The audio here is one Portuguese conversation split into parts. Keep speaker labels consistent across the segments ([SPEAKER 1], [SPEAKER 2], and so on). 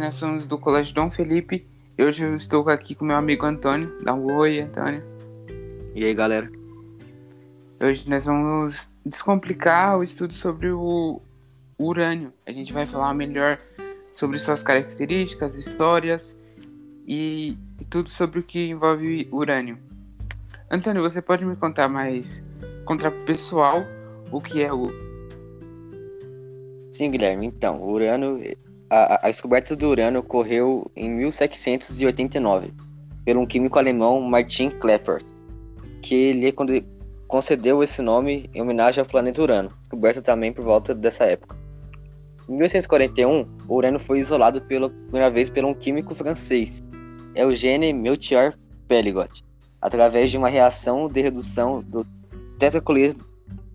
[SPEAKER 1] nós somos do Colégio Dom Felipe e hoje eu estou aqui com meu amigo Antônio. Dá um oi, Antônio.
[SPEAKER 2] E aí, galera?
[SPEAKER 1] Hoje nós vamos descomplicar o estudo sobre o urânio. A gente vai falar melhor sobre suas características, histórias e, e tudo sobre o que envolve urânio. Antônio, você pode me contar mais, contar pro pessoal o que é o.
[SPEAKER 2] Sim, Guilherme. Então, o urânio, a, a descoberta do urânio ocorreu em 1789 por um químico alemão Martin Klepper, que lhe concedeu esse nome em homenagem ao planeta Urano, descoberto também por volta dessa época. Em 1841, o urânio foi isolado pela primeira vez por um químico francês, Eugène Melchior Peligot, através de uma reação de redução do tetracoleto,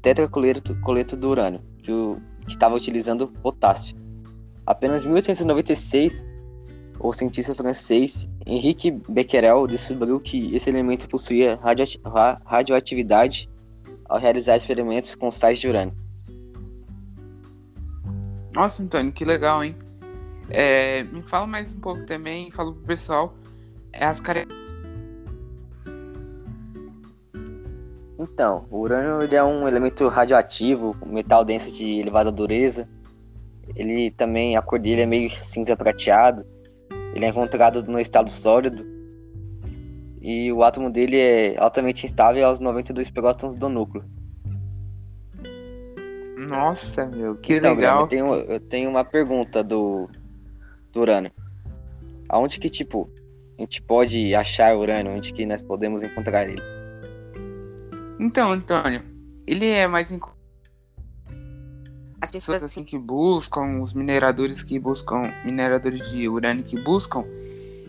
[SPEAKER 2] tetracoleto do urânio, que estava utilizando potássio. Apenas em 1896, o cientista francês Henrique Becquerel descobriu que esse elemento possuía radioatividade ao realizar experimentos com sais de urânio.
[SPEAKER 1] Nossa, Antônio, que legal, hein? É, me fala mais um pouco também, fala pro pessoal as características
[SPEAKER 2] Então, o urânio ele é um elemento radioativo, um metal denso de elevada dureza. Ele também, a cor dele é meio cinza prateado. Ele é encontrado no estado sólido. E o átomo dele é altamente instável aos 92 prótons do núcleo.
[SPEAKER 1] Nossa, meu, que
[SPEAKER 2] então,
[SPEAKER 1] legal.
[SPEAKER 2] Eu tenho, eu tenho uma pergunta do, do urânio. Aonde que, tipo, a gente pode achar urânio? Onde que nós podemos encontrar ele?
[SPEAKER 1] Então, Antônio, ele é mais as pessoas assim que buscam, os mineradores que buscam, mineradores de urânio que buscam,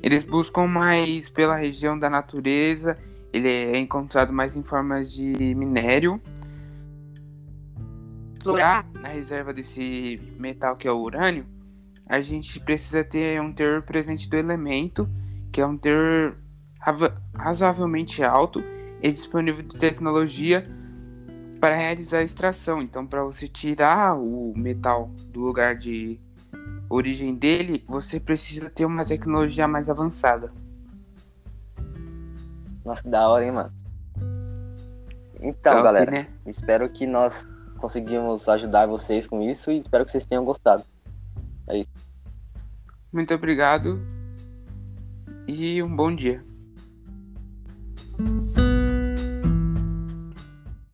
[SPEAKER 1] eles buscam mais pela região da natureza, ele é encontrado mais em formas de minério. Explorar na reserva desse metal que é o urânio, a gente precisa ter um teor presente do elemento, que é um teor razoavelmente alto é disponível de tecnologia para realizar a extração. Então, para você tirar o metal do lugar de origem dele, você precisa ter uma tecnologia mais avançada.
[SPEAKER 2] Nossa, que da hora, hein, mano? Então, Top, galera, né? espero que nós conseguimos ajudar vocês com isso e espero que vocês tenham gostado. É isso.
[SPEAKER 1] Muito obrigado e um bom dia.